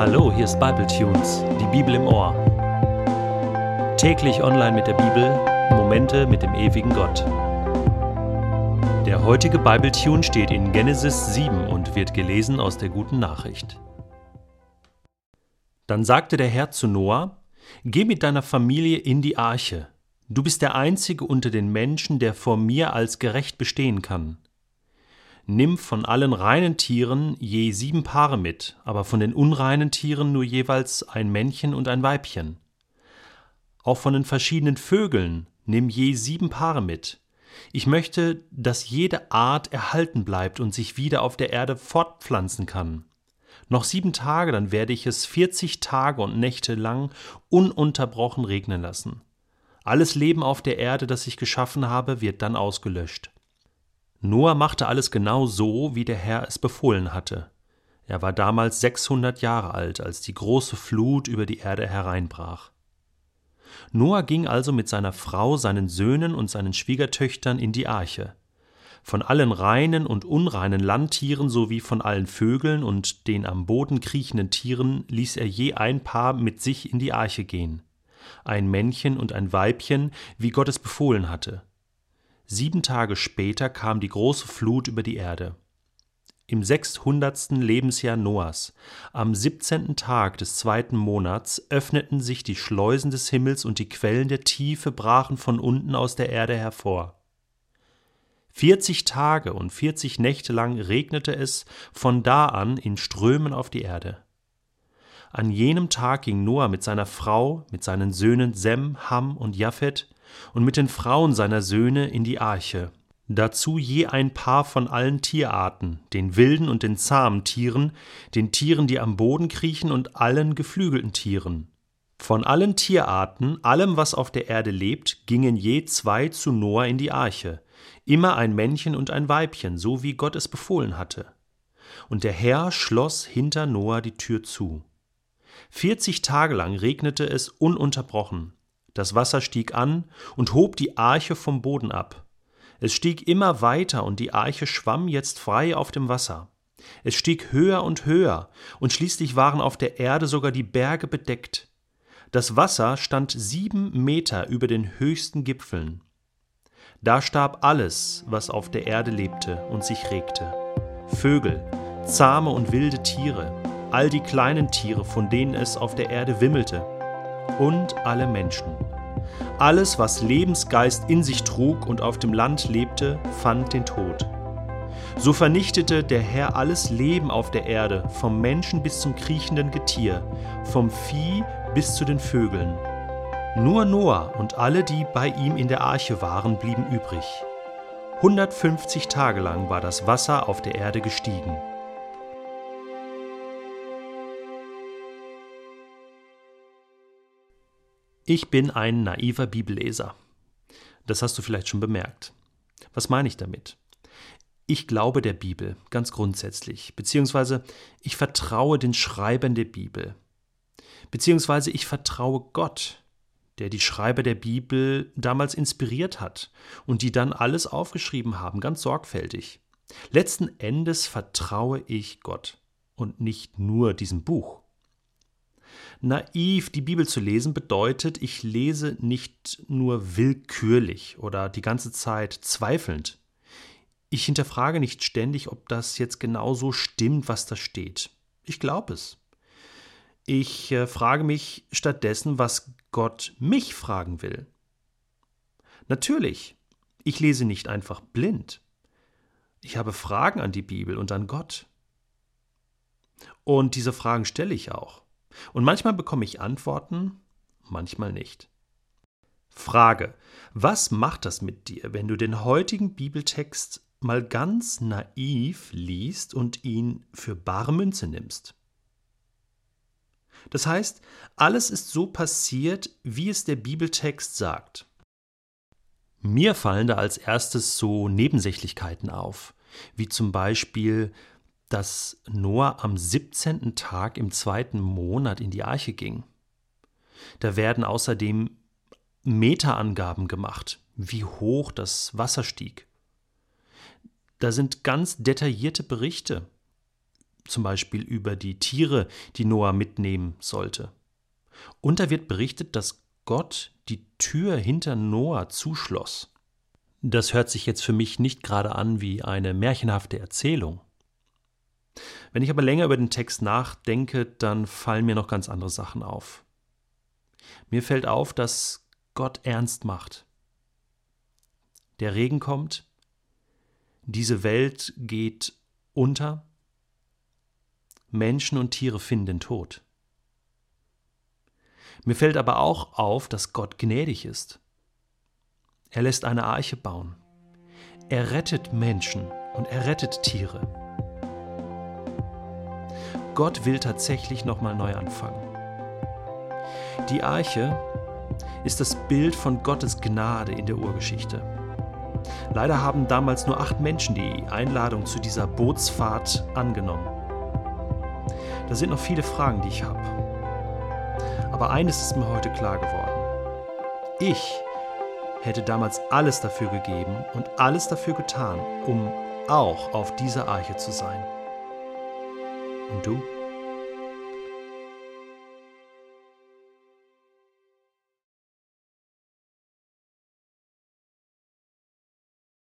Hallo, hier ist Bible Tunes, die Bibel im Ohr. Täglich online mit der Bibel, Momente mit dem ewigen Gott. Der heutige Bible Tune steht in Genesis 7 und wird gelesen aus der guten Nachricht. Dann sagte der Herr zu Noah: Geh mit deiner Familie in die Arche. Du bist der einzige unter den Menschen, der vor mir als gerecht bestehen kann. Nimm von allen reinen Tieren je sieben Paare mit, aber von den unreinen Tieren nur jeweils ein Männchen und ein Weibchen. Auch von den verschiedenen Vögeln nimm je sieben Paare mit. Ich möchte, dass jede Art erhalten bleibt und sich wieder auf der Erde fortpflanzen kann. Noch sieben Tage, dann werde ich es vierzig Tage und Nächte lang ununterbrochen regnen lassen. Alles Leben auf der Erde, das ich geschaffen habe, wird dann ausgelöscht. Noah machte alles genau so, wie der Herr es befohlen hatte. Er war damals 600 Jahre alt, als die große Flut über die Erde hereinbrach. Noah ging also mit seiner Frau, seinen Söhnen und seinen Schwiegertöchtern in die Arche. Von allen reinen und unreinen Landtieren sowie von allen Vögeln und den am Boden kriechenden Tieren ließ er je ein Paar mit sich in die Arche gehen. Ein Männchen und ein Weibchen, wie Gott es befohlen hatte. Sieben Tage später kam die große Flut über die Erde. Im sechshundertsten Lebensjahr Noahs, am siebzehnten Tag des zweiten Monats, öffneten sich die Schleusen des Himmels und die Quellen der Tiefe brachen von unten aus der Erde hervor. Vierzig Tage und vierzig Nächte lang regnete es von da an in Strömen auf die Erde. An jenem Tag ging Noah mit seiner Frau, mit seinen Söhnen Sem, Ham und Japhet und mit den Frauen seiner Söhne in die Arche. Dazu je ein Paar von allen Tierarten, den wilden und den zahmen Tieren, den Tieren, die am Boden kriechen und allen geflügelten Tieren. Von allen Tierarten, allem, was auf der Erde lebt, gingen je zwei zu Noah in die Arche, immer ein Männchen und ein Weibchen, so wie Gott es befohlen hatte. Und der Herr schloss hinter Noah die Tür zu. Vierzig Tage lang regnete es ununterbrochen, das Wasser stieg an und hob die Arche vom Boden ab. Es stieg immer weiter und die Arche schwamm jetzt frei auf dem Wasser. Es stieg höher und höher, und schließlich waren auf der Erde sogar die Berge bedeckt. Das Wasser stand sieben Meter über den höchsten Gipfeln. Da starb alles, was auf der Erde lebte und sich regte. Vögel, zahme und wilde Tiere, all die kleinen Tiere, von denen es auf der Erde wimmelte, und alle Menschen. Alles, was Lebensgeist in sich trug und auf dem Land lebte, fand den Tod. So vernichtete der Herr alles Leben auf der Erde, vom Menschen bis zum kriechenden Getier, vom Vieh bis zu den Vögeln. Nur Noah und alle, die bei ihm in der Arche waren, blieben übrig. 150 Tage lang war das Wasser auf der Erde gestiegen. Ich bin ein naiver Bibelleser. Das hast du vielleicht schon bemerkt. Was meine ich damit? Ich glaube der Bibel, ganz grundsätzlich, beziehungsweise ich vertraue den Schreibern der Bibel, beziehungsweise ich vertraue Gott, der die Schreiber der Bibel damals inspiriert hat und die dann alles aufgeschrieben haben, ganz sorgfältig. Letzten Endes vertraue ich Gott und nicht nur diesem Buch. Naiv die Bibel zu lesen bedeutet, ich lese nicht nur willkürlich oder die ganze Zeit zweifelnd. Ich hinterfrage nicht ständig, ob das jetzt genau so stimmt, was da steht. Ich glaube es. Ich äh, frage mich stattdessen, was Gott mich fragen will. Natürlich, ich lese nicht einfach blind. Ich habe Fragen an die Bibel und an Gott. Und diese Fragen stelle ich auch. Und manchmal bekomme ich Antworten, manchmal nicht. Frage: Was macht das mit dir, wenn du den heutigen Bibeltext mal ganz naiv liest und ihn für bare Münze nimmst? Das heißt, alles ist so passiert, wie es der Bibeltext sagt. Mir fallen da als erstes so Nebensächlichkeiten auf, wie zum Beispiel, dass Noah am 17. Tag im zweiten Monat in die Arche ging. Da werden außerdem Meterangaben gemacht, wie hoch das Wasser stieg. Da sind ganz detaillierte Berichte zum Beispiel über die Tiere, die Noah mitnehmen sollte. Und da wird berichtet, dass Gott die Tür hinter Noah zuschloss. Das hört sich jetzt für mich nicht gerade an wie eine märchenhafte Erzählung. Wenn ich aber länger über den Text nachdenke, dann fallen mir noch ganz andere Sachen auf. Mir fällt auf, dass Gott ernst macht. Der Regen kommt, diese Welt geht unter, Menschen und Tiere finden den Tod. Mir fällt aber auch auf, dass Gott gnädig ist. Er lässt eine Arche bauen. Er rettet Menschen und er rettet Tiere. Gott will tatsächlich nochmal neu anfangen. Die Arche ist das Bild von Gottes Gnade in der Urgeschichte. Leider haben damals nur acht Menschen die Einladung zu dieser Bootsfahrt angenommen. Da sind noch viele Fragen, die ich habe. Aber eines ist mir heute klar geworden. Ich hätte damals alles dafür gegeben und alles dafür getan, um auch auf dieser Arche zu sein. Und du?